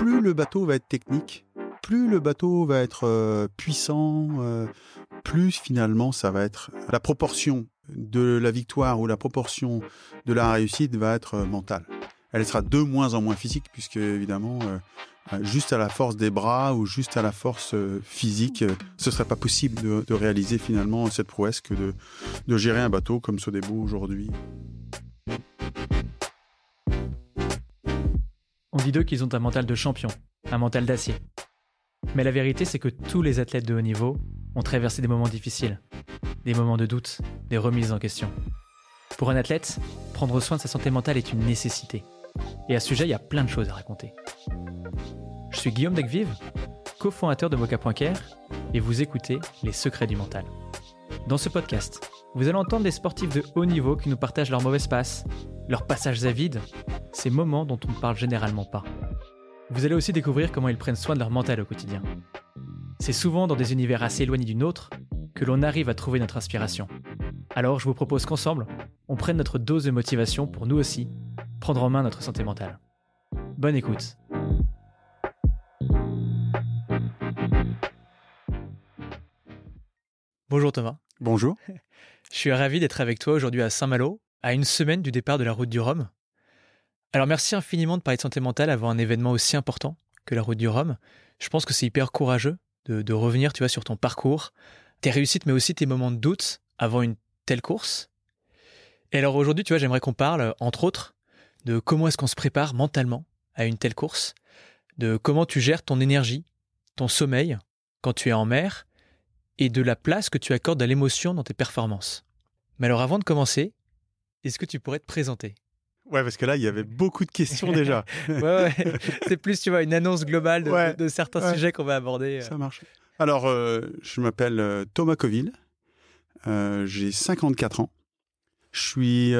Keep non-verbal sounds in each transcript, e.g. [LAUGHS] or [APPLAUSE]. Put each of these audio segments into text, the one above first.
plus le bateau va être technique, plus le bateau va être euh, puissant, euh, plus finalement ça va être la proportion de la victoire ou la proportion de la réussite va être euh, mentale. Elle sera de moins en moins physique puisque évidemment juste à la force des bras ou juste à la force physique, ce serait pas possible de, réaliser finalement cette prouesse que de, gérer un bateau comme Sodebo aujourd'hui. Dit d'eux qu'ils ont un mental de champion, un mental d'acier. Mais la vérité, c'est que tous les athlètes de haut niveau ont traversé des moments difficiles, des moments de doute, des remises en question. Pour un athlète, prendre soin de sa santé mentale est une nécessité. Et à ce sujet, il y a plein de choses à raconter. Je suis Guillaume Decvive, cofondateur de Mocha.care, et vous écoutez Les secrets du mental. Dans ce podcast, vous allez entendre des sportifs de haut niveau qui nous partagent leurs mauvaises passes, leurs passages à vide, ces moments dont on ne parle généralement pas. Vous allez aussi découvrir comment ils prennent soin de leur mental au quotidien. C'est souvent dans des univers assez éloignés du nôtre que l'on arrive à trouver notre inspiration. Alors je vous propose qu'ensemble, on prenne notre dose de motivation pour nous aussi prendre en main notre santé mentale. Bonne écoute. Bonjour Thomas. Bonjour. [LAUGHS] Je suis ravi d'être avec toi aujourd'hui à Saint-Malo, à une semaine du départ de la route du Rhum. Alors merci infiniment de parler de santé mentale avant un événement aussi important que la route du Rhum. Je pense que c'est hyper courageux de, revenir, tu vois, sur ton parcours, tes réussites, mais aussi tes moments de doute avant une telle course. Et alors aujourd'hui, tu vois, j'aimerais qu'on parle, entre autres, de comment est-ce qu'on se prépare mentalement à une telle course, de comment tu gères ton énergie, ton sommeil quand tu es en mer, et de la place que tu accordes à l'émotion dans tes performances. Mais alors avant de commencer, est-ce que tu pourrais te présenter? Ouais, parce que là, il y avait beaucoup de questions déjà. [LAUGHS] ouais, ouais. C'est plus, tu vois, une annonce globale de, certains sujets qu'on va aborder. Euh. Ça marche. Alors, euh, je m'appelle euh, Thomas Coville. J'ai 54 ans. Je suis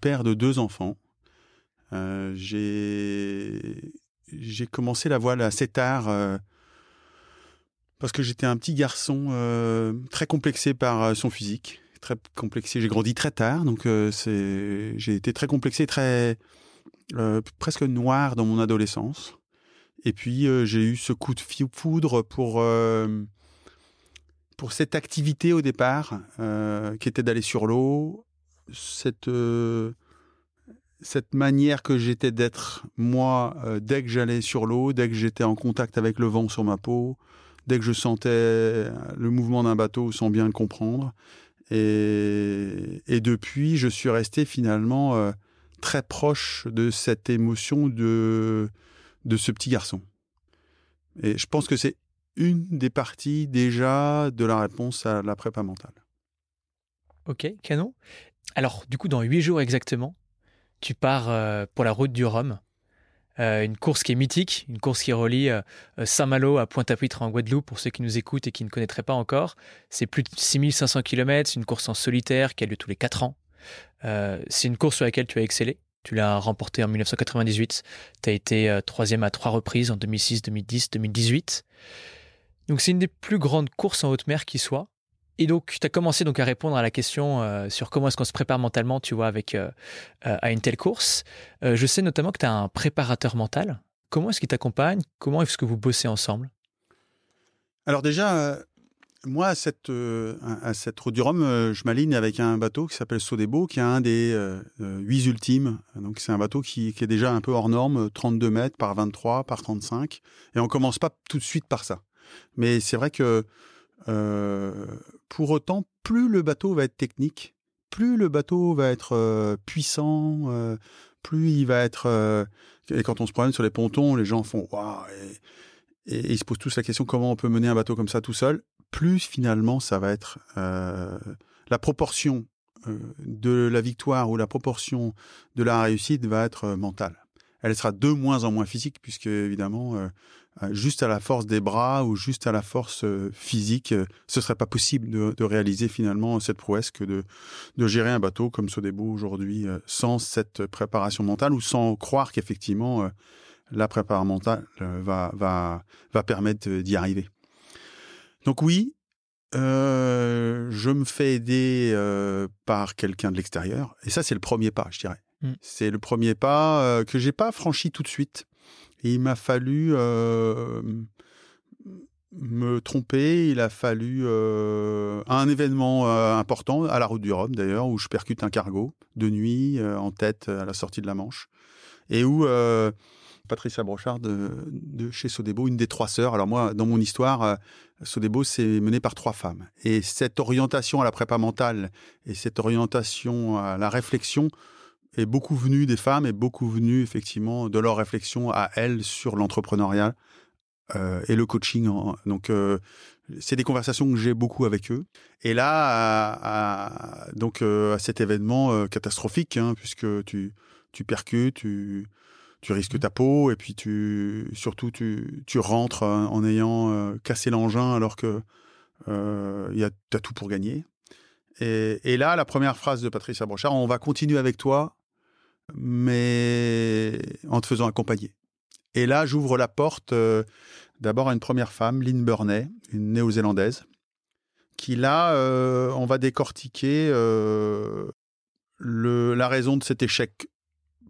père de deux enfants. J'ai j'ai commencé la voile assez tard parce que j'étais un petit garçon très complexé par son physique très complexé. J'ai grandi très tard, donc euh, j'ai été très complexé, très euh, presque noir dans mon adolescence. Et puis euh, j'ai eu ce coup de foudre pour pour cette activité au départ, qui était d'aller sur l'eau, cette cette manière que j'étais d'être moi dès que j'allais sur l'eau, dès que j'étais en contact avec le vent sur ma peau, dès que je sentais le mouvement d'un bateau sans bien le comprendre. Et, depuis, je suis resté finalement euh, très proche de cette émotion de, de ce petit garçon. Et je pense que c'est une des parties déjà de la réponse à la prépa mentale. Ok, canon. Alors, du coup, dans huit jours exactement, tu pars euh, pour la route du Rhum. Euh, une course qui est mythique, une course qui relie euh, euh, Saint-Malo à Pointe-à-Pitre en Guadeloupe, pour ceux qui nous écoutent et qui ne connaîtraient pas encore. C'est plus de 6500 km, c'est une course en solitaire qui a lieu tous les 4 ans. c'est une course sur laquelle tu as excellé. Tu l'as remportée en 1998. Tu as été troisième à trois reprises en 2006, 2010, 2018. Donc c'est une des plus grandes courses en haute mer qui soit. Et donc, tu as commencé donc à répondre à la question euh, sur comment est-ce qu'on se prépare mentalement, tu vois, avec euh, euh, à une telle course. je sais notamment que tu as un préparateur mental. Comment est-ce qu'il t'accompagne? Comment est-ce que vous bossez ensemble? Alors déjà, moi, à cette, à route du Rhum, je m'aligne avec un bateau qui s'appelle Sodebo, qui est un des huit ultimes. Donc c'est un bateau qui, qui, est déjà un peu hors norme, 32 mètres par 23, par 35. Et on commence pas tout de suite par ça. Mais c'est vrai que pour autant, plus le bateau va être technique, plus le bateau va être euh, puissant, euh, plus il va être. et quand on se promène sur les pontons, les gens font waouh et, ils se posent tous la question comment on peut mener un bateau comme ça tout seul? Plus finalement, ça va être la proportion de la victoire ou la proportion de la réussite va être mentale elle sera de moins en moins physique puisque évidemment euh, euh, juste à la force des bras ou juste à la force euh, physique, ce serait pas possible de, de, réaliser finalement cette prouesse que de, de gérer un bateau comme Sodebo aujourd'hui sans cette préparation mentale ou sans croire qu'effectivement la préparation mentale va va va permettre d'y arriver. Donc oui, euh, je me fais aider par quelqu'un de l'extérieur et ça c'est le premier pas, je dirais. Mm. C'est le premier pas euh, que j'ai pas franchi tout de suite. Il m'a fallu euh, me tromper. Il a fallu euh, un événement euh, important à la route du Rhum d'ailleurs, où je percute un cargo de nuit en tête à la sortie de la Manche, et où Patricia Brochard de, chez Sodebo, une des trois sœurs. Alors moi, dans mon histoire, Sodebo, c'est mené par trois femmes. Et cette orientation à la prépa mentale et cette orientation à la réflexion est beaucoup venue des femmes et beaucoup venue effectivement de leur réflexion à elles sur l'entrepreneuriat euh, et le coaching. Donc, euh, c'est des conversations que j'ai beaucoup avec eux. Et là, à, donc euh, à cet événement catastrophique, hein, puisque tu tu percutes, tu tu risques ta peau et puis tu surtout tu, tu rentres en ayant cassé l'engin alors que il y a as tout pour gagner. Et, et, là, la première phrase de Patricia Brochard, on va continuer avec toi, mais en te faisant accompagner. Et là, j'ouvre la porte euh, d'abord à une première femme, Lynn Burney, une néo-zélandaise, qui là, euh, on va décortiquer euh, le, la raison de cet échec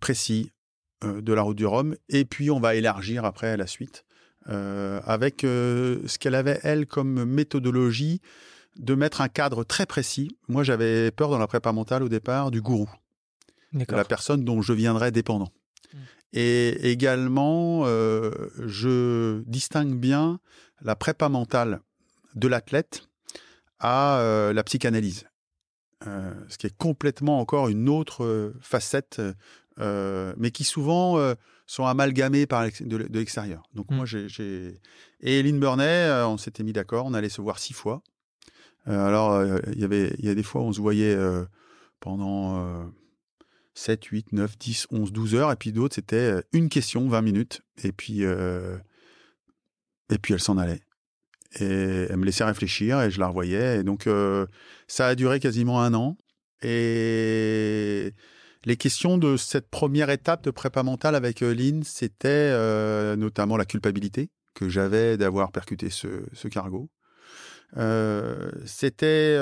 précis de la route du Rhum, et puis on va élargir après à la suite avec ce qu'elle avait, elle, comme méthodologie de mettre un cadre très précis. Moi, j'avais peur dans la prépa mentale au départ du gourou, de la personne dont je viendrais dépendant. Mmh. Et également, euh, je distingue bien la prépa mentale de l'athlète à euh, la psychanalyse, euh, ce qui est complètement encore une autre facette, mais qui souvent sont amalgamées par de, l'extérieur. Donc mmh. moi, j'ai et Lynn Burney, on s'était mis d'accord, on allait se voir six fois. alors il y avait, il y a des fois où on se voyait pendant 7, 8, 9, 10, 11, 12 heures. Et puis d'autres, c'était euh, une question, 20 minutes. Et puis, euh, et puis elle s'en allait. Et elle me laissait réfléchir et je la revoyais. Et donc, euh, ça a duré quasiment un an. Et les questions de cette première étape de prépa mentale avec Lynn, c'était notamment la culpabilité que j'avais d'avoir percuté ce, ce cargo. c'était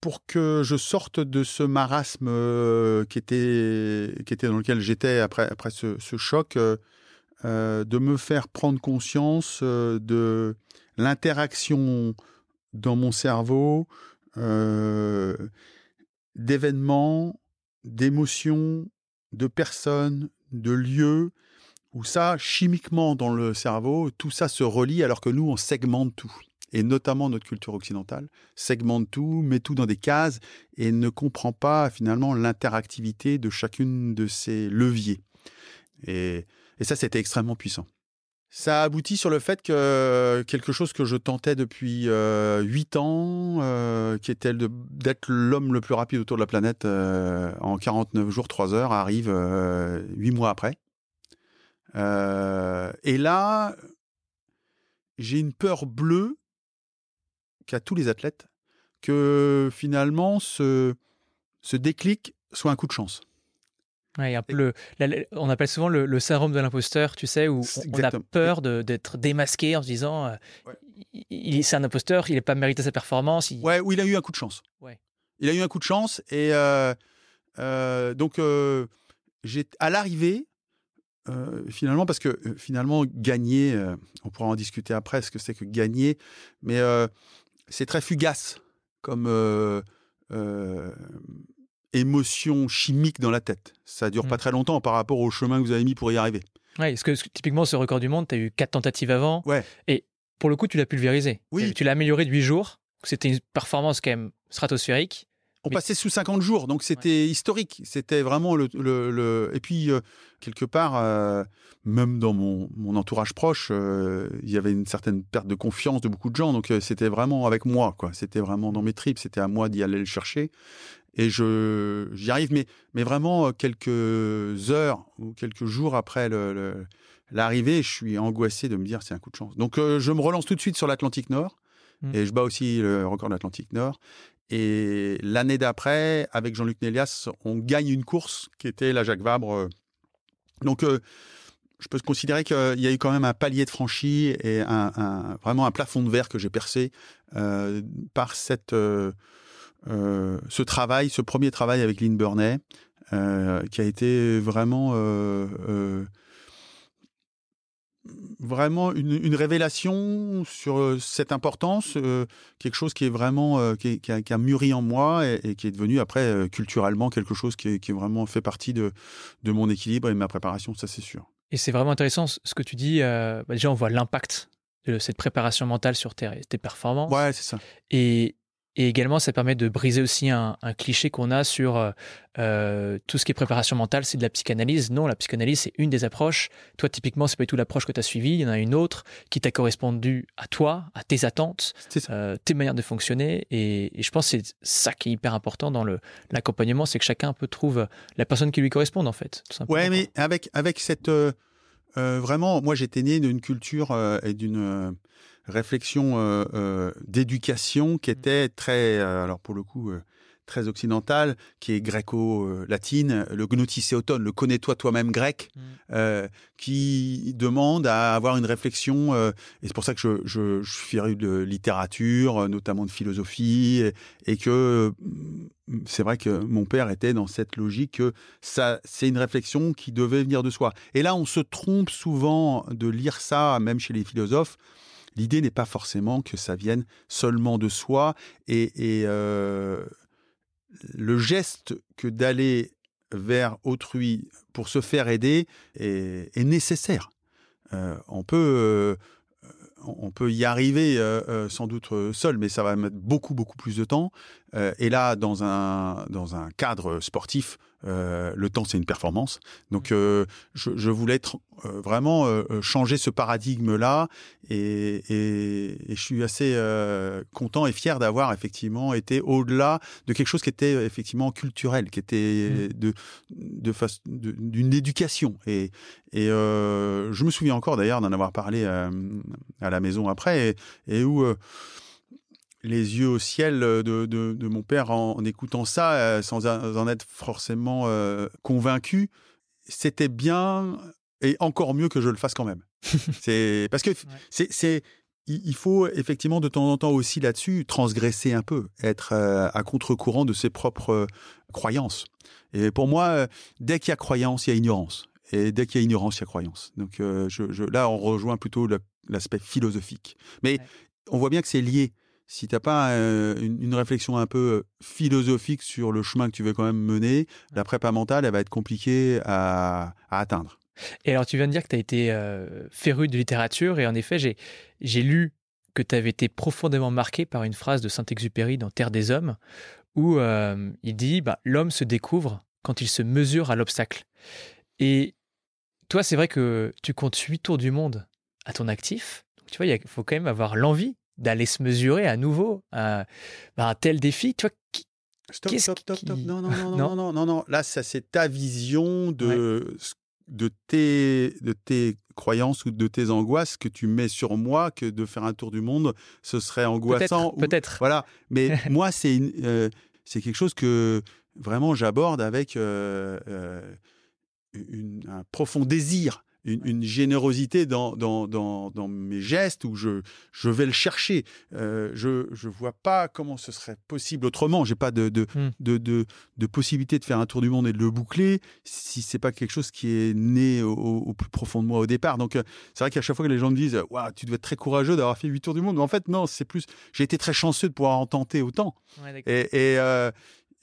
pour que je sorte de ce marasme euh, qui, était, dans lequel j'étais après, après ce, choc, euh, euh, de me faire prendre conscience de l'interaction dans mon cerveau d'événements, d'émotions, de personnes, de lieux, où ça, chimiquement dans le cerveau, tout ça se relie alors que nous, on segmente tout et notamment notre culture occidentale, segmente tout, met tout dans des cases et ne comprend pas finalement l'interactivité de chacune de ces leviers. Et, ça, c'était extrêmement puissant. Ça aboutit sur le fait que quelque chose que je tentais depuis euh, huit ans, euh, qui était d'être l'homme le plus rapide autour de la planète euh, en 49 jours, 3 heures, arrive huit mois après. et là, j'ai une peur bleue qu'à tous les athlètes que finalement ce, ce déclic soit un coup de chance. un peu on appelle souvent le, syndrome de l'imposteur, tu sais, où on a peur d'être démasqué en se disant euh, il, c'est un imposteur, il n'est pas mérité sa performance. Il... Ouais, ou il a eu un coup de chance. Ouais. Il a eu un coup de chance et euh, euh, donc j'ai à l'arrivée, finalement, parce que finalement, gagner, on pourra en discuter après, ce que c'est que gagner, mais c'est très fugace comme euh, euh, émotion chimique dans la tête. Ça dure pas mmh. très longtemps par rapport au chemin que vous avez mis pour y arriver. Ouais, parce que typiquement, ce record du monde, tu as eu quatre tentatives avant. Ouais. Et pour le coup, tu l'as pulvérisé. Oui. Tu l'as amélioré de 8 jours. C'était une performance quand même stratosphérique. On passait sous 50 jours, donc c'était historique. C'était vraiment le, le, Et puis, euh, quelque part, euh, même dans mon, mon entourage proche, euh, il y avait une certaine perte de confiance de beaucoup de gens. Donc, c'était vraiment avec moi, quoi. C'était vraiment dans mes tripes. C'était à moi d'y aller le chercher. Et je, j'y arrive, mais, mais vraiment quelques heures ou quelques jours après le, l'arrivée, je suis angoissé de me dire c'est un coup de chance. Donc, je me relance tout de suite sur l'Atlantique Nord. Mmh. Et je bats aussi le record de l'Atlantique Nord. Et l'année d'après, avec Jean-Luc Nélias, on gagne une course qui était la Jacques Vabre. Donc, euh, je peux considérer qu'il y a eu quand même un palier de franchi et vraiment un plafond de verre que j'ai percé euh, par euh, ce travail, ce premier travail avec Lynn Burney. qui a été vraiment vraiment une, révélation sur cette importance, quelque chose qui est vraiment qui, a, mûri en moi et, qui est devenu après culturellement quelque chose qui, est, vraiment fait partie de, de mon équilibre et de ma préparation, ça c'est sûr. Et c'est vraiment intéressant ce que tu dis. Bah, déjà, on voit l'impact de cette préparation mentale sur tes, tes performances. Ouais, c'est ça. Et, et également, ça permet de briser aussi un, cliché qu'on a sur euh, euh, tout ce qui est préparation mentale, c'est de la psychanalyse. Non, la psychanalyse, c'est une des approches. Toi, typiquement, c'est pas du tout l'approche que tu as suivie. Il y en a une autre qui t'a correspondu à toi, à tes attentes, euh, tes manières de fonctionner. Et, je pense que c'est ça qui est hyper important dans l'accompagnement, c'est que chacun peut trouve la personne qui lui corresponde, en fait. ouais, mais avec, avec cette. vraiment, moi, j'étais né d'une culture et d'une réflexion euh, euh, d'éducation qui mmh. était très, euh, alors pour le coup, très occidentale, qui est gréco-latine, le gnoticéoton, le connais-toi toi-même grec, mmh. qui demande à avoir une réflexion, et c'est pour ça que je, je, je, suis féru de littérature, notamment de philosophie, et, que mmh, c'est vrai que mon père était dans cette logique que ça, c'est une réflexion qui devait venir de soi. Et là, on se trompe souvent de lire ça, même chez les philosophes, L'idée n'est pas forcément que ça vienne seulement de soi et, euh, le geste que d'aller vers autrui pour se faire aider est, nécessaire. Euh, on peut euh, on peut y arriver sans doute seul, mais ça va mettre beaucoup beaucoup plus de temps. et là, dans un dans un cadre sportif, euh, le temps, c'est une performance. Donc, mmh. euh, je, voulais être, euh, vraiment changer ce paradigme-là, et, je suis assez content et fier d'avoir effectivement été au-delà de quelque chose qui était effectivement culturel, qui était mmh. de, d'une éducation. Et, et je me souviens encore d'ailleurs d'en avoir parlé à la maison après, et où les yeux au ciel de, de, mon père en, écoutant ça, euh, sans en être forcément euh, convaincu. C'était bien et encore mieux que je le fasse quand même. [LAUGHS] c'est parce que c'est il faut effectivement de temps en temps aussi là-dessus transgresser un peu, être euh, à contre-courant de ses propres croyances. Et pour moi, dès qu'il y a croyance, il y a ignorance. Et dès qu'il y a ignorance, il y a croyance. Donc je, là, on rejoint plutôt l'aspect philosophique. Mais on voit bien que c'est lié si tu n'as pas euh, une, réflexion un peu euh, philosophique sur le chemin que tu veux quand même mener, la prépa mentale, elle va être compliquée à, atteindre. Et alors, tu viens de dire que tu as été euh, féru de littérature, et en effet, j'ai lu que tu avais été profondément marqué par une phrase de Saint-Exupéry dans Terre des Hommes, où il dit bah, L'homme se découvre quand il se mesure à l'obstacle. Et toi, c'est vrai que tu comptes 8 tours du monde à ton actif. tu vois, il faut quand même avoir l'envie d'aller se mesurer à nouveau à, un tel défi. Tu vois, Stop, stop, stop, stop. Non, non, [LAUGHS] non, non, non, non, non, Là, ça, c'est ta vision de, de, tes, de tes croyances ou de tes angoisses que tu mets sur moi, que de faire un tour du monde, ce serait angoissant. Peut-être. Voilà. Mais [LAUGHS] moi, c'est euh, c'est quelque chose que vraiment j'aborde avec euh, euh, un profond désir une, générosité dans, dans, dans, dans, mes gestes où je, je vais le chercher. Euh, je ne vois pas comment ce serait possible autrement. J'ai pas de, de, hmm. de, de, de, possibilité de faire un tour du monde et de le boucler si c'est pas quelque chose qui est né au, plus profond de moi au départ. Donc, euh, c'est vrai qu'à chaque fois que les gens me disent waouh tu dois être très courageux d'avoir fait huit tours du monde. Mais en fait, non, c'est plus. J'ai été très chanceux de pouvoir en tenter autant. et, et, euh,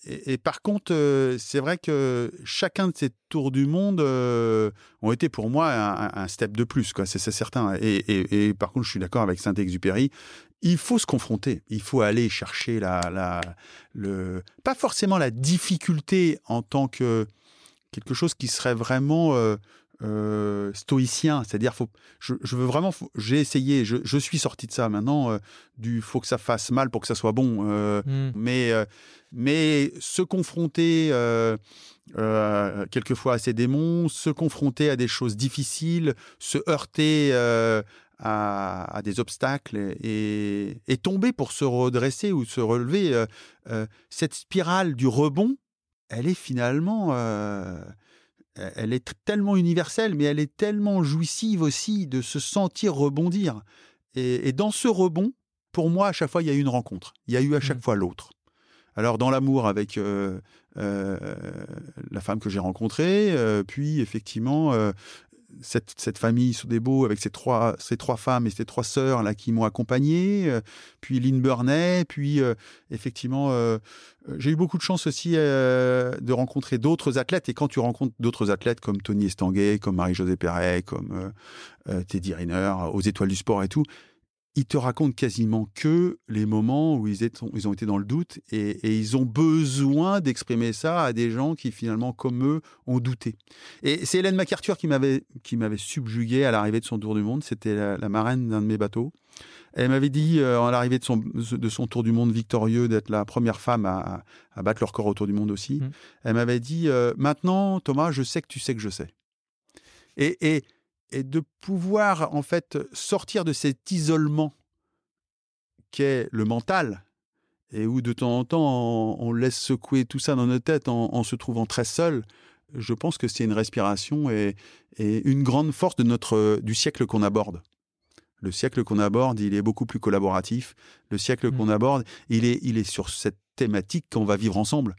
et, par contre, euh, c'est vrai que chacun de ces tours du monde euh, ont été pour moi un, step de plus, quoi. C'est certain. Et, par contre, je suis d'accord avec Saint-Exupéry. Il faut se confronter. Il faut aller chercher la, pas forcément la difficulté en tant que quelque chose qui serait vraiment euh, euh, stoïcien, c'est-à-dire faut, je, veux vraiment, j'ai essayé, je, suis sorti de ça. Maintenant, euh, du faut que ça fasse mal pour que ça soit bon, euh, hmm. mais mais se confronter quelquefois à ces démons, se confronter à des choses difficiles, se heurter à, des obstacles et, et, tomber pour se redresser ou se relever, cette spirale du rebond, elle est finalement elle est tellement universelle, mais elle est tellement jouissive aussi de se sentir rebondir. Et, dans ce rebond, pour moi, à chaque fois, il y a eu une rencontre. Il y a eu à chaque mmh. fois l'autre. Alors dans l'amour avec la femme que j'ai rencontrée, puis effectivement cette, famille Sodebo avec ses trois, trois femmes et ses trois sœurs là qui m'ont accompagné, euh, puis Lynn Burney, puis euh, effectivement, euh, j'ai eu beaucoup de chance aussi de rencontrer d'autres athlètes. Et quand tu rencontres d'autres athlètes comme Tony Estanguet, comme Marie-Josée Perret, comme Teddy Riner, aux étoiles du sport et tout, ils te racontent quasiment que les moments où ils, ils ont été dans le doute et, ils ont besoin d'exprimer ça à des gens qui finalement, comme eux, ont douté. Et c'est Hélène MacArthur qui m'avait subjugué à l'arrivée de son tour du monde. C'était la, marraine d'un de mes bateaux. Elle m'avait dit à l'arrivée de son, de son tour du monde victorieux d'être la première femme à, battre leur corps autour du monde aussi. Mmh. Elle m'avait dit euh, maintenant Thomas, je sais que tu sais que je sais. Et, et et de pouvoir en fait sortir de cet isolement qu'est le mental et où de temps en temps on, laisse secouer tout ça dans nos têtes en, se trouvant très seul. Je pense que c'est une respiration et, une grande force de notre du siècle qu'on aborde. Le siècle qu'on aborde, il est beaucoup plus collaboratif. Le siècle mmh. qu'on aborde, il est, il est sur cette thématique qu'on va vivre ensemble.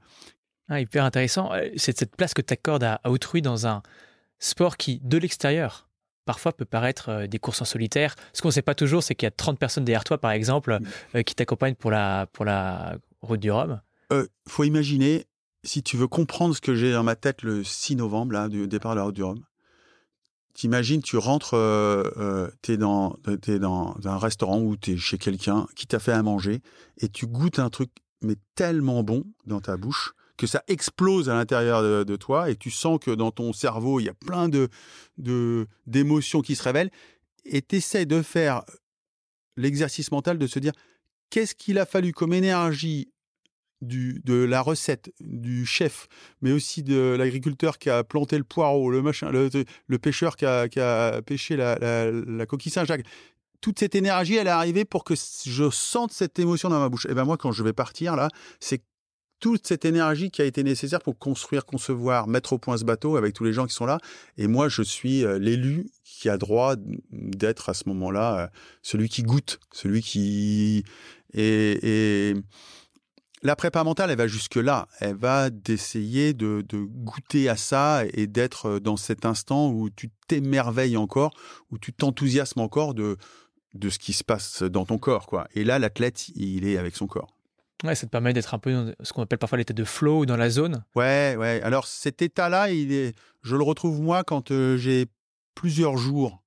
Ah, hyper intéressant. Euh, c'est cette place que tu accordes à autrui dans un sport qui, de l'extérieur, parfois peut paraître euh, des courses en solitaire. Ce qu'on ne sait pas toujours, c'est qu'il y a 30 personnes derrière toi, par exemple, euh, qui t'accompagnent pour la, pour la route du Rhum. Il euh, faut imaginer, si tu veux comprendre ce que j'ai dans ma tête le 6 novembre, là, du départ de la route du Rhum, t'imagines, tu rentres, tu es, dans, es dans un restaurant ou tu es chez quelqu'un qui t'a fait à manger et tu goûtes un truc mais tellement bon dans ta bouche que ça explose à l'intérieur de, toi et tu sens que dans ton cerveau, il y a plein de, d'émotions qui se révèlent et tu essaies de faire l'exercice mental de se dire qu'est-ce qu'il a fallu comme énergie du, de la recette du chef, mais aussi de l'agriculteur qui a planté le poireau, le machin, le, pêcheur qui a, qui a pêché la, la, coquille Saint-Jacques. Toute cette énergie, elle est arrivée pour que je sente cette émotion dans ma bouche. Et ben moi, quand je vais partir là, c'est toute cette énergie qui a été nécessaire pour construire, concevoir, mettre au point ce bateau avec tous les gens qui sont là. Et moi, je suis euh, l'élu qui a droit d'être à ce moment-là euh, celui qui goûte, celui qui... Et, la prépa mentale, elle va jusque-là. Elle va d'essayer de, goûter à ça et d'être euh, dans cet instant où tu t'émerveilles encore, où tu t'enthousiasmes encore de, de ce qui se passe dans ton corps. quoi. Et là, l'athlète, il est avec son corps. Ouais, ça te permet d'être un peu dans ce qu'on appelle parfois l'état de flow ou dans la zone. Ouais, ouais. Alors cet état-là, il est, je le retrouve moi quand euh, j'ai plusieurs jours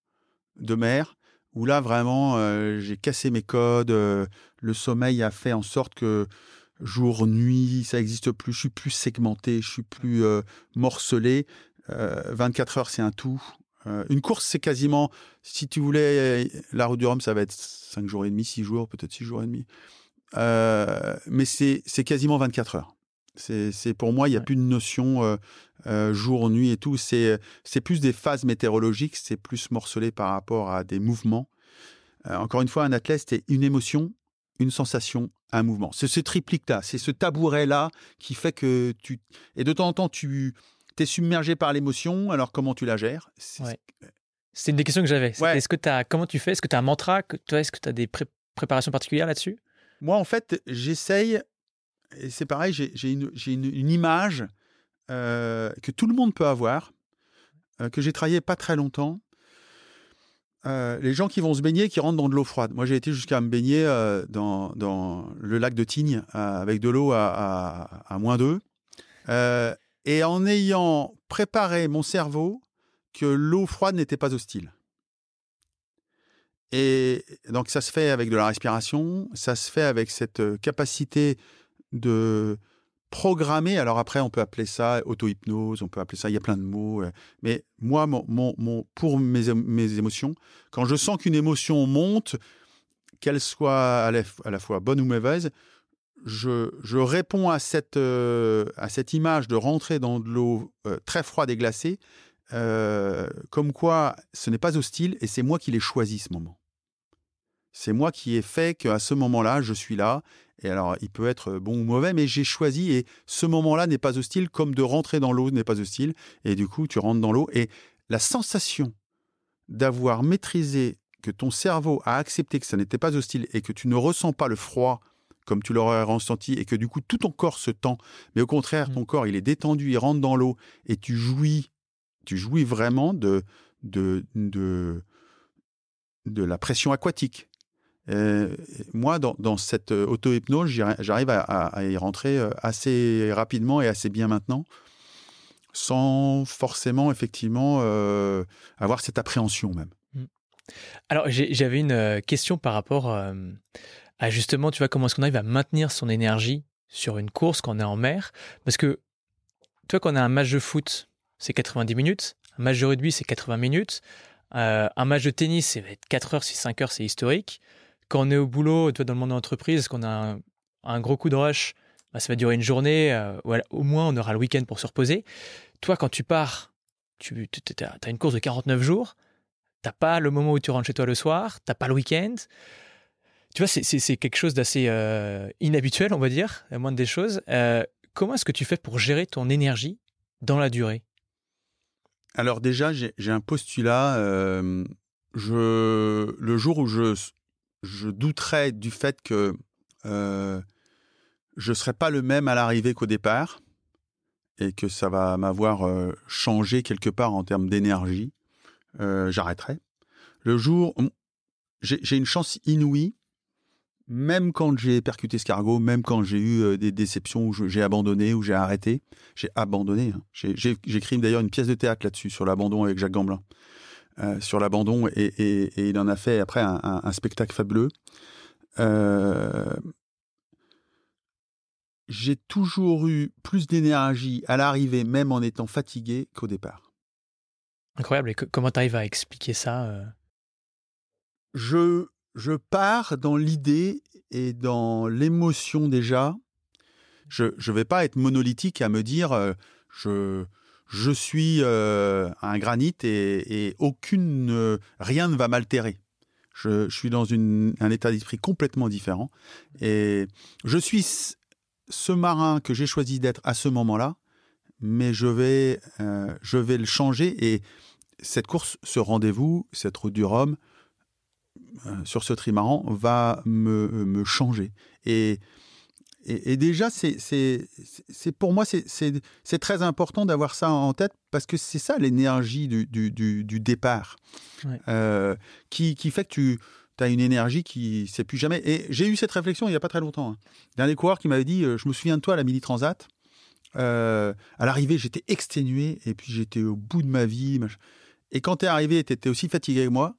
de mer où là vraiment euh, j'ai cassé mes codes. Euh, le sommeil a fait en sorte que jour, nuit, ça n'existe plus. Je suis plus segmenté, je suis plus morcelé. 24 heures, c'est un tout. une course, c'est quasiment, si tu voulais, la route du Rhum, ça va être 5 jours et demi, 6 jours, peut-être 6 jours et demi. Euh, mais c'est quasiment 24 heures. C'est pour moi, il n'y a plus de notion euh, euh, jour, nuit et tout. C'est plus des phases météorologiques, c'est plus morcelé par rapport à des mouvements. encore une fois, un athlète, c'est une émotion, une sensation, un mouvement. C'est ce triplique-là, c'est ce tabouret-là qui fait que tu... Et de temps en temps, tu es submergé par l'émotion, alors comment tu la gères? C'est une des questions que j'avais. Est-ce que as, comment tu fais? Est-ce que tu as un mantra Est-ce que tu as des préparations particulières là-dessus? Moi, en fait, j'essaye, et c'est pareil, j'ai une, image que tout le monde peut avoir, que j'ai travaillé pas très longtemps. Les gens qui vont se baigner, qui rentrent dans de l'eau froide. Moi, j'ai été jusqu'à me baigner dans, le lac de Tignes avec de l'eau à, à, moins 2. et en ayant préparé mon cerveau que l'eau froide n'était pas hostile. Et donc ça se fait avec de la respiration, ça se fait avec cette euh, capacité de programmer. Alors après, on peut appeler ça auto-hypnose, on peut appeler ça, il y a plein de mots. Euh, mais moi, pour mes, émotions, quand je sens qu'une émotion monte, qu'elle soit à la, fois bonne ou mauvaise, je, réponds euh, à cette image de rentrer dans de l'eau très froide et glacée, comme quoi ce n'est pas hostile et c'est moi qui l'ai choisi ce moment. C'est moi qui ai fait qu'à ce moment-là, je suis là. Et alors, il peut être bon ou mauvais, mais j'ai choisi et ce moment-là n'est pas hostile, comme de rentrer dans l'eau n'est pas hostile. Et du coup, tu rentres dans l'eau et la sensation d'avoir maîtrisé que ton cerveau a accepté que ça n'était pas hostile et que tu ne ressens pas le froid comme tu l'aurais ressenti et que du coup tout ton corps se tend, mais au contraire, ton corps il est détendu, il rentre dans l'eau et tu jouis, tu jouis vraiment de, de, de, de la pression aquatique. Euh, moi, dans, cette auto-hypnose, j'arrive à, y rentrer assez rapidement et assez bien maintenant, sans forcément, effectivement, euh, avoir cette appréhension même. Mmh. Alors, j'avais une question par rapport à justement, tu vois, comment est-ce qu'on arrive à maintenir son énergie sur une course quand on est en mer? Parce que, tu vois, quand on a un match de foot, c'est 90 minutes, un match de rugby, c'est 80 minutes, un match de tennis, c'est 4 heures, c'est 5 heures, c'est historique quand on est au boulot, toi, dans le monde de l'entreprise, qu'on a un, gros coup de rush, bah, ça va durer une journée, euh, au moins on aura le week-end pour se reposer. Toi, quand tu pars, tu as une course de 49 jours, t'as pas le moment où tu rentres chez toi le soir, t'as pas le week-end. Tu vois, c'est quelque chose d'assez euh, inhabituel, on va dire, à moins des choses. Euh, comment est-ce que tu fais pour gérer ton énergie dans la durée? Alors déjà, j'ai un postulat. je, le jour où je je douterais du fait que je ne serai pas le même à l'arrivée qu'au départ et que ça va m'avoir changé quelque part en termes d'énergie, j'arrêterai. Le jour, j'ai une chance inouïe, même quand j'ai percuté Scargo, même quand j'ai eu des déceptions où j'ai abandonné, où j'ai arrêté, j'ai abandonné. Hein. J'ai écrit d'ailleurs une pièce de théâtre là-dessus, sur l'abandon avec Jacques Gamblin. Euh, sur l'abandon et, il en a fait après un, spectacle fabuleux. Euh, j'ai toujours eu plus d'énergie à l'arrivée, même en étant fatigué, qu'au départ. Incroyable. Et comment tu arrives à expliquer ça euh? je, je pars dans l'idée et dans l'émotion déjà. Je ne vais pas être monolithique à me dire je, je suis euh, un granit et, aucune euh, rien ne va m'altérer. Je, suis dans un état d'esprit complètement différent. Et je suis ce marin que j'ai choisi d'être à ce moment-là, mais je vais euh, je vais le changer. Et cette course, ce rendez-vous, cette route du Rhum sur ce trimaran va me, me changer. Et et, déjà, c'est pour moi, c'est très important d'avoir ça en tête parce que c'est ça l'énergie du, du, départ euh, qui, qui, fait que tu as une énergie qui ne sait plus jamais. Et j'ai eu cette réflexion il n'y a pas très longtemps. Hein. D'un des coureurs qui m'avait dit euh, Je me souviens de toi à la Mini Transat. Euh, à l'arrivée, j'étais exténué et puis j'étais au bout de ma vie. Et quand tu es arrivé, tu étais aussi fatigué que moi,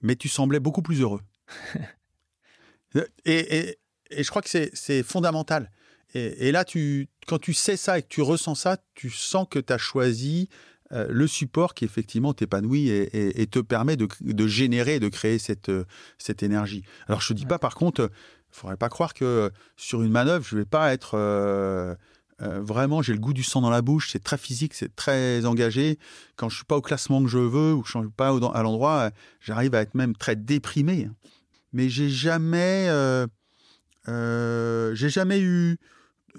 mais tu semblais beaucoup plus heureux. [LAUGHS] et, et, et je crois que c'est fondamental. Et, là, tu, quand tu sais ça et que tu ressens ça, tu sens que tu as choisi euh, le support qui effectivement t'épanouit et, et, te permet de, de, générer, de créer cette, cette énergie. Alors je ne dis pas par contre, il ne faudrait pas croire que sur une manœuvre, je ne vais pas être... Euh, euh, vraiment, j'ai le goût du sang dans la bouche, c'est très physique, c'est très engagé. Quand je suis pas au classement que je veux ou que je suis pas à l'endroit, j'arrive à être même très déprimé. Mais j'ai jamais euh, j'ai jamais eu,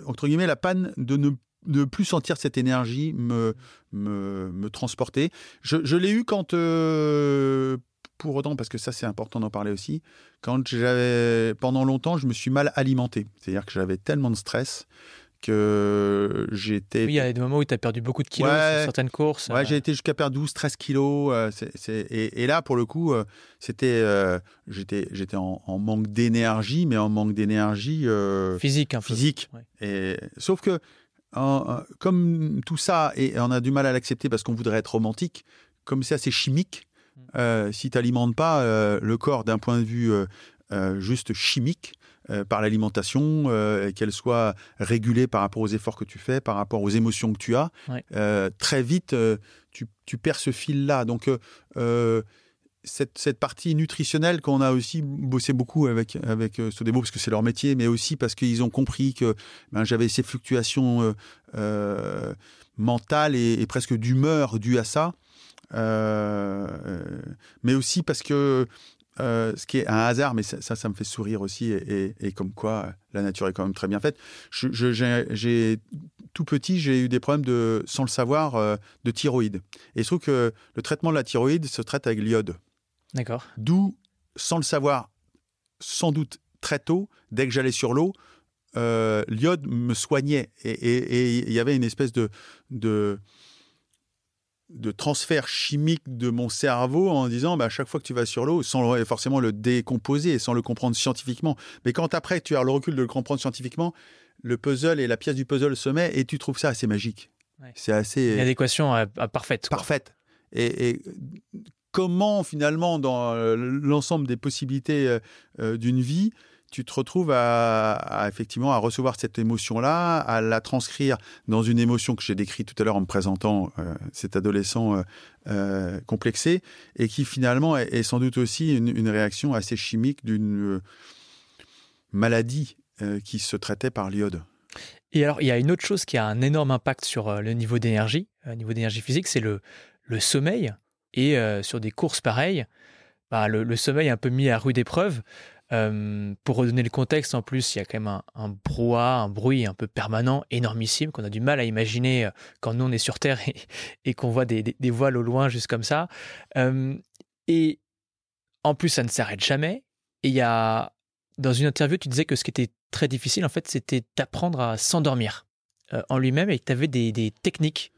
entre guillemets, la panne de ne plus sentir cette énergie me, me, transporter. Je, l'ai eu quand, euh, pour autant, parce que ça c'est important d'en parler aussi, quand j'avais, pendant longtemps, je me suis mal alimenté. C'est-à-dire que j'avais tellement de stress que j'étais. Oui, il y a des moments où tu as perdu beaucoup de kilos sur certaines courses. Ouais, j'ai été jusqu'à perdre 12, 13 kilos. Euh, et, là, pour le coup, euh, c'était, euh, j'étais, j'étais en, manque d'énergie, mais en manque d'énergie physique. Un physique. Et, sauf que, comme tout ça, et on a du mal à l'accepter parce qu'on voudrait être romantique, comme c'est assez chimique, mm. si tu n'alimentes pas le corps d'un point de vue juste chimique, euh, par l'alimentation, euh, qu'elle soit régulée par rapport aux efforts que tu fais, par rapport aux émotions que tu as, euh, très vite, tu, perds ce fil-là. Donc, cette, partie nutritionnelle qu'on a aussi bossé beaucoup avec, avec Sodebo, parce que c'est leur métier, mais aussi parce qu'ils ont compris que ben, j'avais ces fluctuations mentales et, presque d'humeur dues à ça. mais aussi parce que euh, ce qui est un hasard, mais ça, ça, me fait sourire aussi, et, comme quoi la nature est quand même très bien faite. j'ai tout petit, j'ai eu des problèmes de, sans le savoir, euh, de thyroïde. Et il se trouve que le traitement de la thyroïde se traite avec l'iode. D'accord. D'où, sans le savoir, sans doute très tôt, dès que j'allais sur l'eau, euh, l'iode me soignait. Et il y avait une espèce de, de, de transfert chimique de mon cerveau en disant bah, à chaque fois que tu vas sur l'eau, sans forcément le décomposer, sans le comprendre scientifiquement, mais quand après tu as le recul de le comprendre scientifiquement, le puzzle et la pièce du puzzle se met et tu trouves ça assez magique. C'est assez. Une adéquation euh, parfaite. Parfaite. Et, comment finalement dans euh, l'ensemble des possibilités euh, d'une vie, tu te retrouves à, effectivement à recevoir cette émotion-là, à la transcrire dans une émotion que j'ai décrite tout à l'heure en me présentant cet adolescent complexé et qui finalement est, sans doute aussi une, réaction assez chimique d'une maladie qui se traitait par l'iode. Et alors, il y a une autre chose qui a un énorme impact sur euh, le niveau d'énergie, le euh, niveau d'énergie physique, c'est le, sommeil. Et euh, sur des courses pareilles, bah, le, sommeil un peu mis à rude épreuve. Pour redonner le contexte, en plus, il y a quand même un, brouhaha, un bruit un peu permanent, énormissime, qu'on a du mal à imaginer quand nous on est sur Terre [LAUGHS] et, qu'on voit des, voiles au loin, juste comme ça. et en plus, ça ne s'arrête jamais. Et il y a, dans une interview, tu disais que ce qui était très difficile, en fait, c'était d'apprendre à s'endormir euh, en lui-même et que tu avais des, techniques.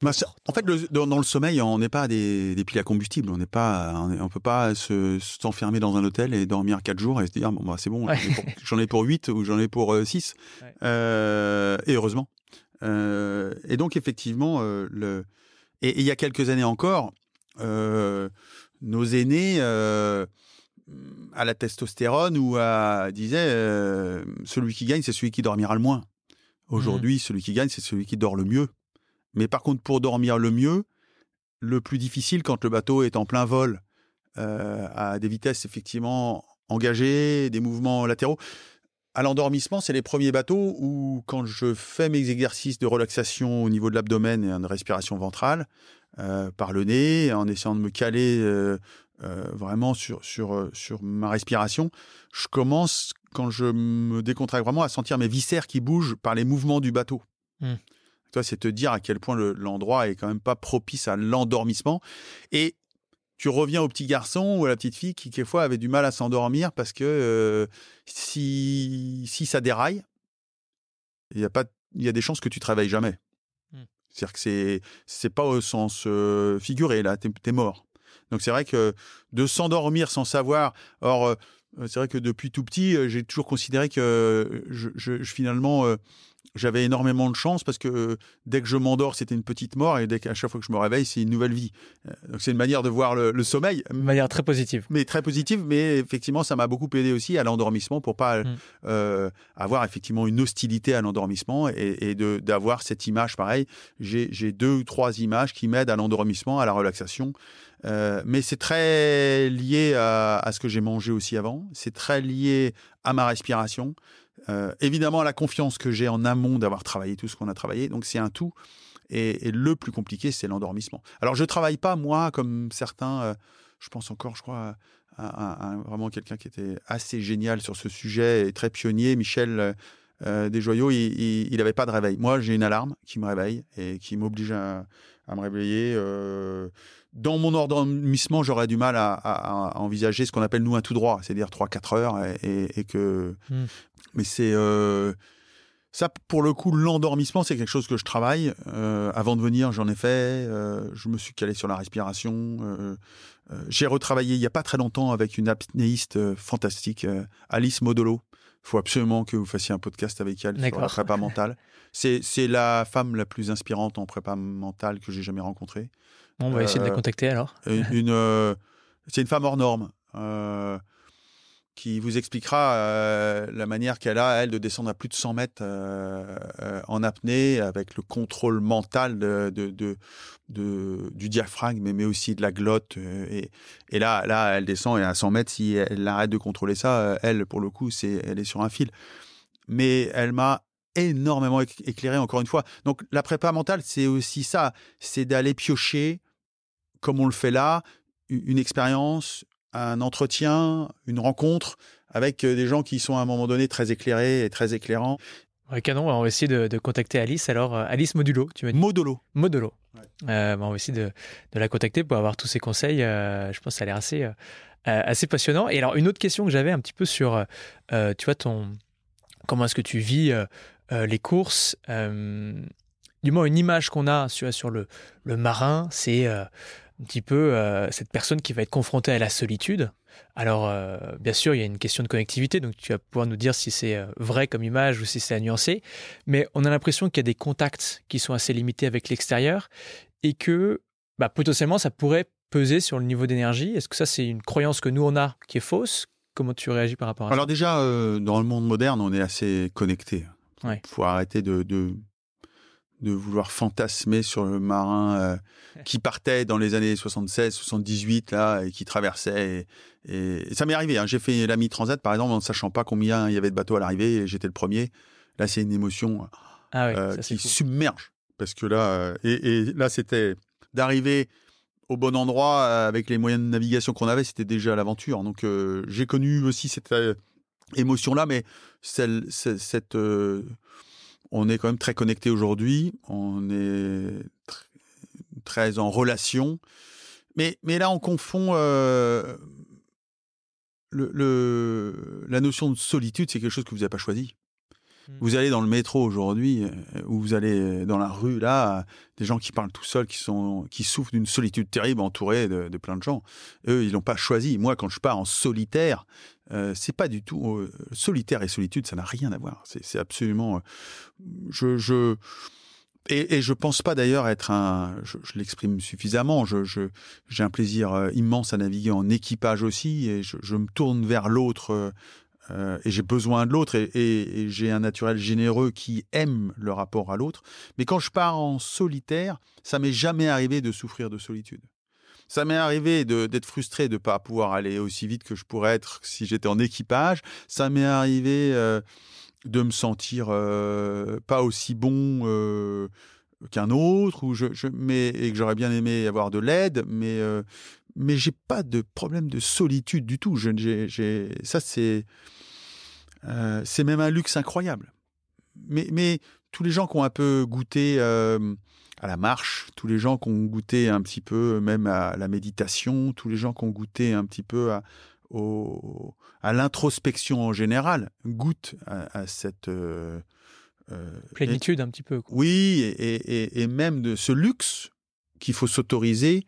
Bah, en fait, dans, le sommeil, on n'est pas des, piles à combustible. On n'est pas, on, peut pas s'enfermer dans un hôtel et dormir quatre jours et se dire bon bah c'est bon, j'en ai pour huit ou j'en ai pour euh, six. Euh, et heureusement. et donc effectivement, le et il y a quelques années encore, nos aînés à la testostérone ou à euh, celui qui gagne c'est celui qui dormira le moins. Aujourd'hui, mmh. celui qui gagne c'est celui qui dort le mieux. Mais par contre, pour dormir le mieux, le plus difficile quand le bateau est en plein vol euh, à des vitesses effectivement engagées, des mouvements latéraux. À l'endormissement, c'est les premiers bateaux où, quand je fais mes exercices de relaxation au niveau de l'abdomen et de respiration ventrale, euh, par le nez, en essayant de me caler euh, vraiment sur, sur, sur ma respiration, je commence, quand je me décontracte vraiment, à sentir mes viscères qui bougent par les mouvements du bateau. Mmh. Toi, c'est te dire à quel point l'endroit est quand même pas propice à l'endormissement. Et tu reviens au petit garçon ou à la petite fille qui, quelquefois, avait du mal à s'endormir parce que euh, si, si ça déraille, il y, a pas, il y a des chances que tu travailles jamais. Mmh. C'est-à-dire que c'est, c'est pas au sens figuré, là, tu es mort. Donc c'est vrai que de s'endormir sans savoir. Or, euh, c'est vrai que depuis tout petit, euh, j'ai toujours considéré que je, je, finalement euh, j'avais énormément de chance parce que dès que je m'endors, c'était une petite mort et dès qu'à chaque fois que je me réveille, c'est une nouvelle vie. Donc c'est une manière de voir le, sommeil. Une manière très positive. Mais très positive, mais effectivement, ça m'a beaucoup aidé aussi à l'endormissement pour pas mmh. avoir effectivement une hostilité à l'endormissement et, et d'avoir cette image pareil. J'ai deux ou trois images qui m'aident à l'endormissement, à la relaxation. Euh, mais c'est très lié à, ce que j'ai mangé aussi avant. C'est très lié à ma respiration. Euh, évidemment, à la confiance que j'ai en amont d'avoir travaillé tout ce qu'on a travaillé. Donc, c'est un tout. Et, le plus compliqué, c'est l'endormissement. Alors, je travaille pas, moi, comme certains. Euh, je pense encore, je crois, à, vraiment quelqu'un qui était assez génial sur ce sujet et très pionnier, Michel. Desjoyaux, il n'avait pas de réveil. Moi, j'ai une alarme qui me réveille et qui m'oblige à, à, me réveiller dans mon endormissement, j'aurais du mal à, envisager ce qu'on appelle nous un tout droit, c'est-à-dire 3-4 heures, et, que. Hmm. Mais c'est. Euh, ça, pour le coup, l'endormissement, c'est quelque chose que je travaille. Euh, avant de venir, j'en ai fait. Euh, je me suis calé sur la respiration. J'ai retravaillé il n'y a pas très longtemps avec une apnéiste fantastique, Alice Modolo. Il faut absolument que vous fassiez un podcast avec elle sur la prépa mentale. C'est la femme la plus inspirante en prépa mentale que j'ai jamais rencontrée on va essayer de la euh, contacter alors. Une, [LAUGHS] euh, c'est une femme hors norme euh, qui vous expliquera la manière qu'elle a, elle, de descendre à plus de 100 mètres en apnée avec le contrôle mental de, de, du diaphragme, mais, aussi de la glotte. Et, et, là, là, elle descend et à 100 mètres, si elle arrête de contrôler ça, elle, pour le coup, c'est, elle est sur un fil. Mais elle m'a énormément éclairé, encore une fois. Donc, la prépa mentale, c'est aussi ça, c'est d'aller piocher comme on le fait là, une expérience, un entretien, une rencontre avec euh, des gens qui sont à un moment donné très éclairés et très éclairants. Ouais, canon, on va essayer de, contacter Alice. Alors, euh, Alice Modulo, tu m'as dit Modulo. Modulo. Euh, on va essayer de, la contacter pour avoir tous ses conseils. je pense que ça a l'air assez, assez passionnant. Et alors, une autre question que j'avais un petit peu sur, tu vois, ton, comment est-ce que tu vis les courses Du moins, une image qu'on a sur, sur le, le marin, c'est un petit peu cette personne qui va être confrontée à la solitude. Alors, bien sûr, il y a une question de connectivité, donc tu vas pouvoir nous dire si c'est vrai comme image ou si c'est à nuancer, mais on a l'impression qu'il y a des contacts qui sont assez limités avec l'extérieur et que bah, potentiellement ça pourrait peser sur le niveau d'énergie. Est-ce que ça, c'est une croyance que nous, on a qui est fausse? Comment tu réagis par rapport à ça? Alors déjà, euh, dans le monde moderne, on est assez connecté. Il faut arrêter de, de, de, vouloir fantasmer sur le marin euh, qui partait dans les années 76, 78, là, et qui traversait. Et, ça m'est arrivé. Hein. J'ai fait l'ami Transat, par exemple, en ne sachant pas combien il y avait de bateaux à l'arrivée, et j'étais le premier. Là, c'est une émotion ah euh, qui submerge. Parce que là, et, et là, c'était d'arriver au bon endroit euh, avec les moyens de navigation qu'on avait, c'était déjà l'aventure. Donc euh, j'ai connu aussi cette euh, émotion-là, mais celle, cette, on est quand même très connecté aujourd'hui, on est très en relation, mais, mais là on confond le, la notion de solitude, c'est quelque chose que vous n'avez pas choisi. Mmh. Vous allez dans le métro aujourd'hui, euh, ou vous allez dans la rue, là, des gens qui parlent tout seuls, qui, sont, qui souffrent d'une solitude terrible, entourés de, plein de gens. Eux, ils l'ont pas choisi. Moi, quand je pars en solitaire, euh, c'est pas du tout euh, solitaire et solitude, ça n'a rien à voir. C'est absolument. je, je et, et, je pense pas d'ailleurs être un. Je, l'exprime suffisamment. Je, j'ai un plaisir immense à naviguer en équipage aussi, et je, me tourne vers l'autre euh, et j'ai besoin de l'autre et, j'ai un naturel généreux qui aime le rapport à l'autre. Mais quand je pars en solitaire, ça m'est jamais arrivé de souffrir de solitude. Ça m'est arrivé d'être frustré de ne pas pouvoir aller aussi vite que je pourrais être si j'étais en équipage. Ça m'est arrivé euh, de me sentir euh, pas aussi bon qu'un autre, ou je, mais, et que j'aurais bien aimé avoir de l'aide, mais mais j'ai pas de problème de solitude du tout. Je, j'ai, ça c'est euh, c'est même un luxe incroyable. Mais, mais tous les gens qui ont un peu goûté euh, à la marche, tous les gens qui ont goûté un petit peu même à la méditation, tous les gens qui ont goûté un petit peu à, au, à l'introspection en général, goûtent à, cette euh, plénitude un petit peu. Oui, et, et, et, même de ce luxe qu'il faut s'autoriser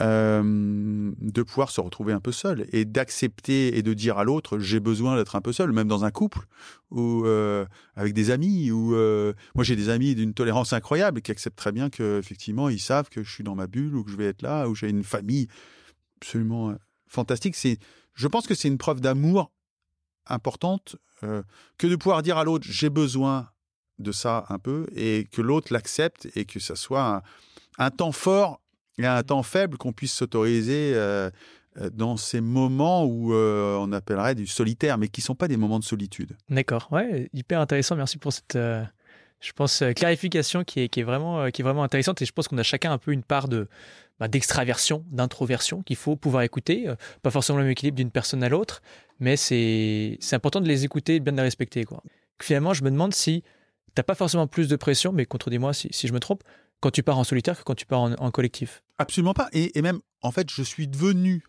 euh, de pouvoir se retrouver un peu seul et d'accepter et de dire à l'autre j'ai besoin d'être un peu seul, même dans un couple ou euh, avec des amis. Ou euh, moi j'ai des amis d'une tolérance incroyable qui acceptent très bien que effectivement ils savent que je suis dans ma bulle ou que je vais être là ou j'ai une famille absolument fantastique. C'est, je pense que c'est une preuve d'amour importante que de pouvoir dire à l'autre j'ai besoin de ça un peu et que l'autre l'accepte et que ça soit un temps fort il y a un temps faible qu'on puisse s'autoriser euh, euh, dans ces moments où euh, on appellerait du solitaire, mais qui ne sont pas des moments de solitude. D'accord, ouais, hyper intéressant. Merci pour cette, je pense, clarification qui est, qui est, vraiment, qui est vraiment intéressante. Et je pense qu'on a chacun un peu une part de bah, d'extraversion, d'introversion qu'il faut pouvoir écouter. Pas forcément le même équilibre d'une personne à l'autre, mais c'est important de les écouter et bien de les respecter. Quoi. Finalement, je me demande si tu n'as pas forcément plus de pression, mais contredis-moi si, si je me trompe, quand tu pars en solitaire que quand tu pars en, collectif Absolument pas. Et, même, en fait, je suis devenu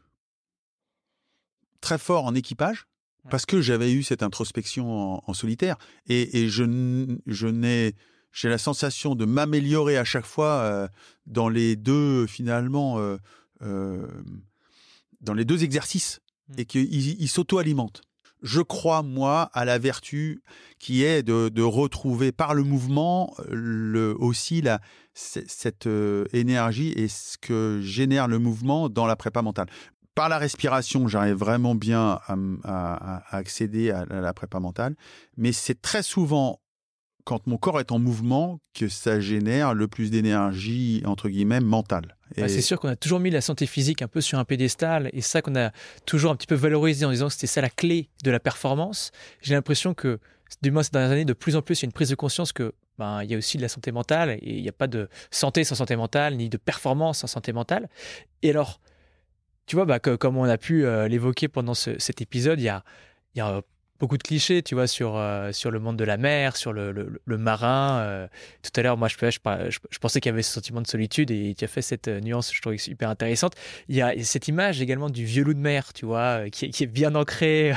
très fort en équipage parce que j'avais eu cette introspection en, solitaire. Et, je, je n'ai j'ai la sensation de m'améliorer à chaque fois euh, dans les deux finalement euh, euh, dans les deux exercices mmh. et qu'ils s'auto-alimentent je crois, moi, à la vertu qui est de, retrouver par le mouvement le, aussi cette euh, énergie et ce que génère le mouvement dans la prépa mentale. Par la respiration, j'arrive vraiment bien à, accéder à la prépa mentale, mais c'est très souvent quand mon corps est en mouvement que ça génère le plus d'énergie, entre guillemets, mentale. Bah, c'est sûr qu'on a toujours mis la santé physique un peu sur un pédestal et ça qu'on a toujours un petit peu valorisé en disant que c'était ça la clé de la performance. J'ai l'impression que, du moins ces dernières années, de plus en plus, il y a une prise de conscience que ben, il y a aussi de la santé mentale et il n'y a pas de santé sans santé mentale, ni de performance sans santé mentale. Et alors, tu vois, bah, comme on a pu euh, l'évoquer pendant cet épisode, il y a, il y a beaucoup de clichés, tu vois, sur, euh, sur le monde de la mer, sur le, le, marin. Euh. tout à l'heure, moi, je, je, je, pensais qu'il y avait ce sentiment de solitude et tu as fait cette euh, nuance, je trouve super intéressante. Il y a cette image également du vieux loup de mer, tu vois, qui, qui est bien ancré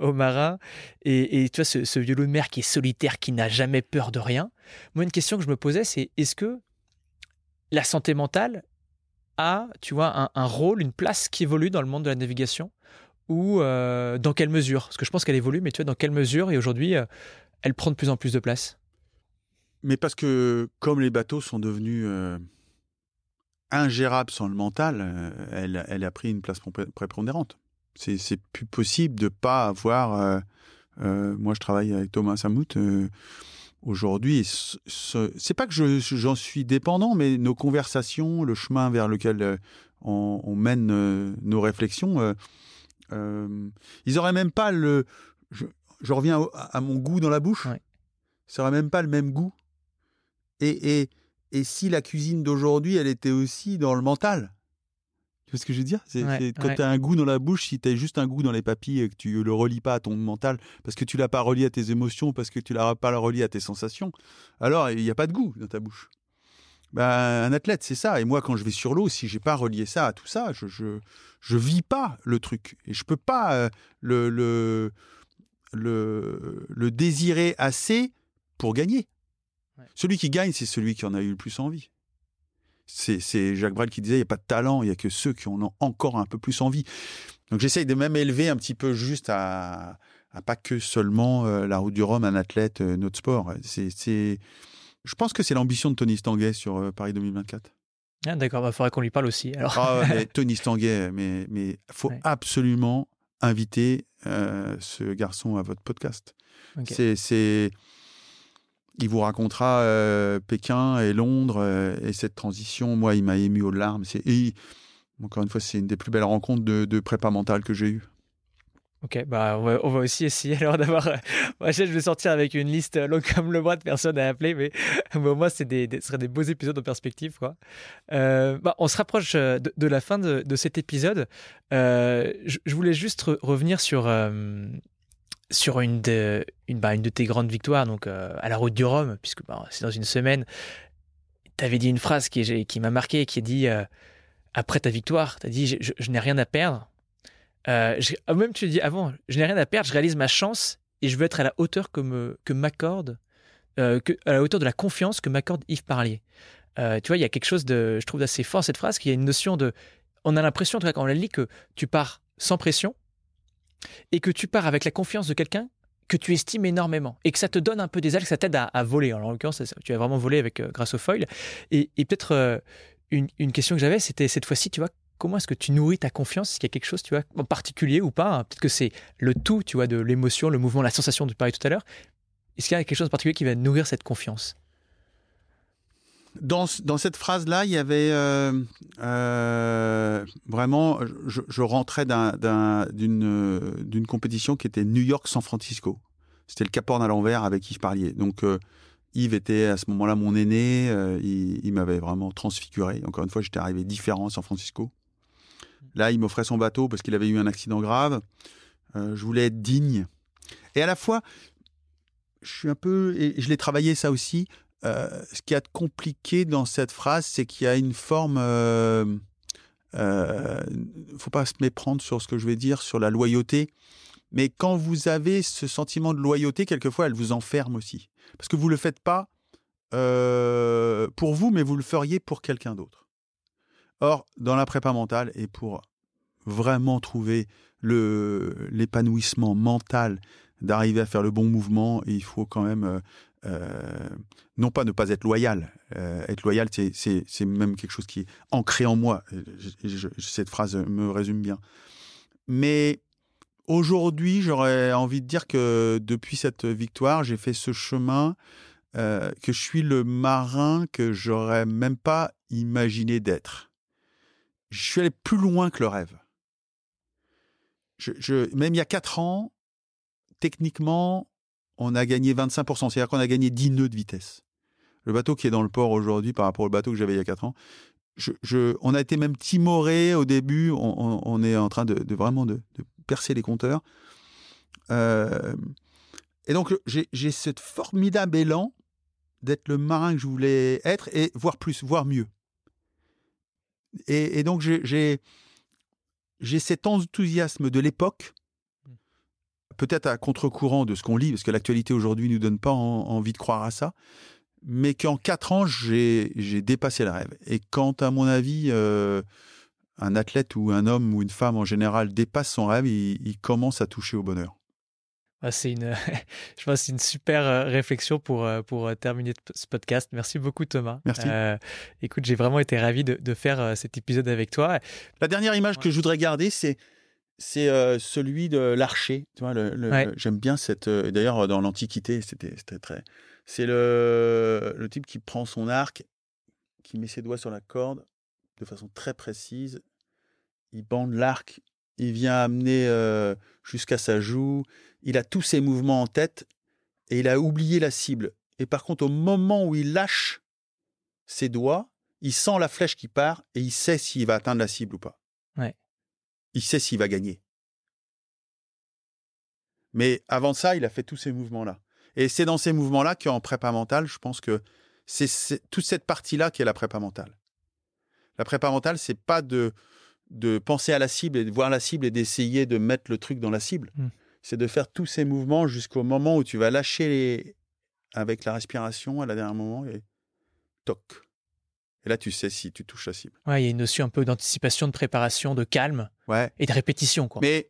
au marin. Et, et, tu vois, ce, ce vieux loup de mer qui est solitaire, qui n'a jamais peur de rien. Moi, une question que je me posais, c'est est-ce que la santé mentale a, tu vois, un, un rôle, une place qui évolue dans le monde de la navigation? Ou euh, dans quelle mesure? Parce que je pense qu'elle évolue, mais tu vois, dans quelle mesure? Et aujourd'hui, euh, elle prend de plus en plus de place Mais parce que comme les bateaux sont devenus euh, ingérables sans le mental, elle, elle, a pris une place prépondérante. C'est plus possible de pas avoir. moi, je travaille avec Thomas Samout. Aujourd'hui, c'est pas que j'en suis dépendant, mais nos conversations, le chemin vers lequel on mène nos réflexions, euh, ils auraient même pas le. Je, reviens à mon goût dans la bouche. Ça aurait même pas le même goût. Et, et, et si la cuisine d'aujourd'hui, elle était aussi dans le mental. Tu vois ce que je veux dire? C'est, Quand tu as un goût dans la bouche, si tu as juste un goût dans les papilles et que tu le relis pas à ton mental, parce que tu l'as pas relié à tes émotions, parce que tu l'as pas relié à tes sensations, alors il n'y a pas de goût dans ta bouche. Ben, un athlète, c'est ça. Et moi, quand je vais sur l'eau, si j'ai pas relié ça à tout ça, je, je, je vis pas le truc. Et je peux pas euh, le, le, le, le, désirer assez pour gagner. Celui qui gagne, c'est celui qui en a eu le plus envie. C'est Jacques Brel qui disait il n'y a pas de talent, il y a que ceux qui en ont encore un peu plus envie. Donc j'essaye de même élever un petit peu juste à, à pas que seulement euh, la route du Rhum, un athlète, euh, notre sport. C'est je pense que c'est l'ambition de Tony Stanguet sur euh, Paris 2024. Ah, D'accord, il bah, faudrait qu'on lui parle aussi. Alors. Ah, [LAUGHS] Tony Stanguet, mais mais faut absolument inviter euh, ce garçon à votre podcast. C'est il vous racontera euh, Pékin et Londres et cette transition. Moi, il m'a ému aux larmes. C'est encore une fois, c'est une des plus belles rencontres de, de prépa mentale que j'ai eues. Ok, bah on va, aussi essayer [LAUGHS] alors d'avoir. Moi, je vais sortir avec une liste longue comme le bras de personnes à appeler, [LAUGHS] mais, au moins, c'est des, ce serait des beaux épisodes en perspective. Quoi. Euh, bah, on se rapproche euh, de, la fin de, de cet épisode. Euh, je, voulais juste revenir sur, sur une de, une, bah, une de tes grandes victoires, donc à la route du Rhum, puisque bah, c'est dans une semaine. Tu avais dit une phrase qui, qui m'a marqué, qui est dit Après ta victoire, tu as dit je n'ai rien à perdre euh, ah, même tu dis avant, je n'ai rien à perdre, je réalise ma chance et je veux être à la hauteur que, que m'accorde, euh, à la hauteur de la confiance que m'accorde Yves Parlier. Euh, tu vois, il y a quelque chose de, je trouve, d'assez fort cette phrase, qu'il y a une notion de, on a l'impression, quand on la lit, que tu pars sans pression et que tu pars avec la confiance de quelqu'un que tu estimes énormément et que ça te donne un peu des ailes, que ça t'aide à, voler. en l'occurrence, tu as vraiment volé avec grâce au foil. Et, peut-être une, question que j'avais, c'était cette fois-ci, tu vois, comment est-ce que tu nourris ta confiance Est-ce qu'il y a quelque chose, tu vois, en particulier ou pas hein? Peut-être que c'est le tout, tu vois, de l'émotion, le mouvement, la sensation, tu parlais tout à l'heure. Est-ce qu'il y a quelque chose en particulier qui va nourrir cette confiance? Dans, cette phrase-là, il y avait euh, euh, vraiment, je, rentrais d'une compétition qui était New York-San Francisco. C'était le Cap Horn à l'envers avec je parlais. Donc, euh, Yves était à ce moment-là mon aîné. il, il m'avait vraiment transfiguré. Encore une fois, j'étais arrivé différent à San Francisco. Là, il m'offrait son bateau parce qu'il avait eu un accident grave. Euh, je voulais être digne. Et à la fois, je suis un peu, et je l'ai travaillé ça aussi. Euh, ce qui est compliqué dans cette phrase, c'est qu'il y a une forme. Euh, euh, faut pas se méprendre sur ce que je vais dire sur la loyauté. Mais quand vous avez ce sentiment de loyauté, quelquefois, elle vous enferme aussi. Parce que vous ne le faites pas pour vous, mais vous le feriez pour quelqu'un d'autre. Or, dans la prépa mentale, et pour vraiment trouver l'épanouissement mental, d'arriver à faire le bon mouvement, il faut quand même euh, euh, non pas ne pas être loyal. Euh, être loyal, c'est même quelque chose qui est ancré en moi. cette phrase me résume bien. Mais aujourd'hui, j'aurais envie de dire que depuis cette victoire, j'ai fait ce chemin, que je suis le marin que j'aurais même pas imaginé d'être je suis allé plus loin que le rêve. Même il y a 4 ans, techniquement, on a gagné 25%. C'est-à-dire qu'on a gagné 10 nœuds de vitesse. Le bateau qui est dans le port aujourd'hui par rapport au bateau que j'avais il y a 4 ans, on a été même timoré au début. On, est en train de, vraiment de, percer les compteurs. Euh, et donc, j'ai cette formidable élan d'être le marin que je voulais être et voir plus, voir mieux. Et, et donc, j'ai- cet enthousiasme de l'époque, peut-être à contre-courant de ce qu'on lit, parce que l'actualité aujourd'hui ne nous donne pas en- envie de croire à ça, mais qu'en quatre ans, j'ai j'ai dépassé le rêve. Et quand, à mon avis, euh, un athlète ou un homme ou une femme en général dépasse son rêve, il, il commence à toucher au bonheur. Ah, C'est une, [LAUGHS] je pense, c'est une super euh, réflexion pour, euh, pour euh, terminer ce podcast. Merci beaucoup, Thomas. Merci. Euh, écoute, j'ai vraiment été ravi de, de faire cet épisode avec toi. La dernière image Ouais. que je voudrais garder, c'est c'est euh, celui de l'archer. Tu vois, le, le- Ouais. le- j'aime bien cette. euh, D'ailleurs, dans l'Antiquité, c'était très. C'est le le type qui prend son arc, qui met ses doigts sur la corde de façon très précise. Il bande l'arc, il vient amener jusqu'à sa joue. Il a tous ses mouvements en tête et il a oublié la cible. Et par contre, au moment où il lâche ses doigts, il sent la flèche qui part et il sait s'il va atteindre la cible ou pas. Ouais. Il sait s'il va gagner. Mais avant ça, il a fait tous ces mouvements-là. Et c'est dans ces mouvements-là qu'en prépa mentale, je pense que c'est toute cette partie-là qui est la prépa mentale. La prépa mentale, c'est pas de, de penser à la cible et de voir la cible et d'essayer de mettre le truc dans la cible. Mm. C'est de faire tous ces mouvements jusqu'au moment où tu vas lâcher les... avec la respiration à la dernière moment et toc. Et là, tu sais si tu touches la cible. Ouais, il y a une notion un peu d'anticipation, de préparation, de calme Ouais. et de répétition. Quoi. Mais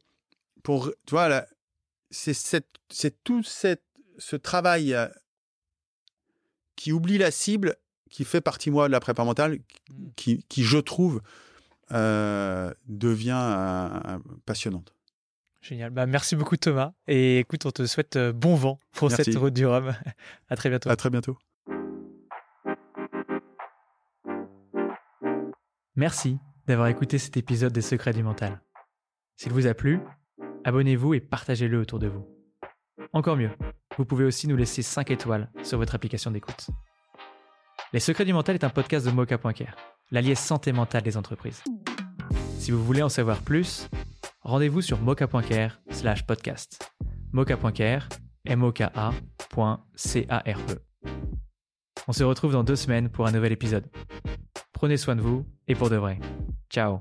pour, tu vois, là, c'est cette, c'est tout cette, ce travail euh, qui oublie la cible, qui fait partie moi de la prépa mentale, qui, qui je trouve euh, devient euh, passionnante. Génial. Bah, merci beaucoup, Thomas. Et écoute, on te souhaite euh, bon vent pour Merci. cette route du Rhum. [LAUGHS] à très bientôt. À très bientôt. Merci d'avoir écouté cet épisode des Secrets du Mental. S'il vous a plu, abonnez-vous et partagez-le autour de vous. Encore mieux, vous pouvez aussi nous laisser 5 étoiles sur votre application d'écoute. Les Secrets du Mental est un podcast de Mocha.care, l'allié santé mentale des entreprises. Si vous voulez en savoir plus, rendez-vous sur mocha.care slash podcast. mocha.care, m o k -A C A R E. On se retrouve dans deux semaines pour un nouvel épisode. Prenez soin de vous et pour de vrai. Ciao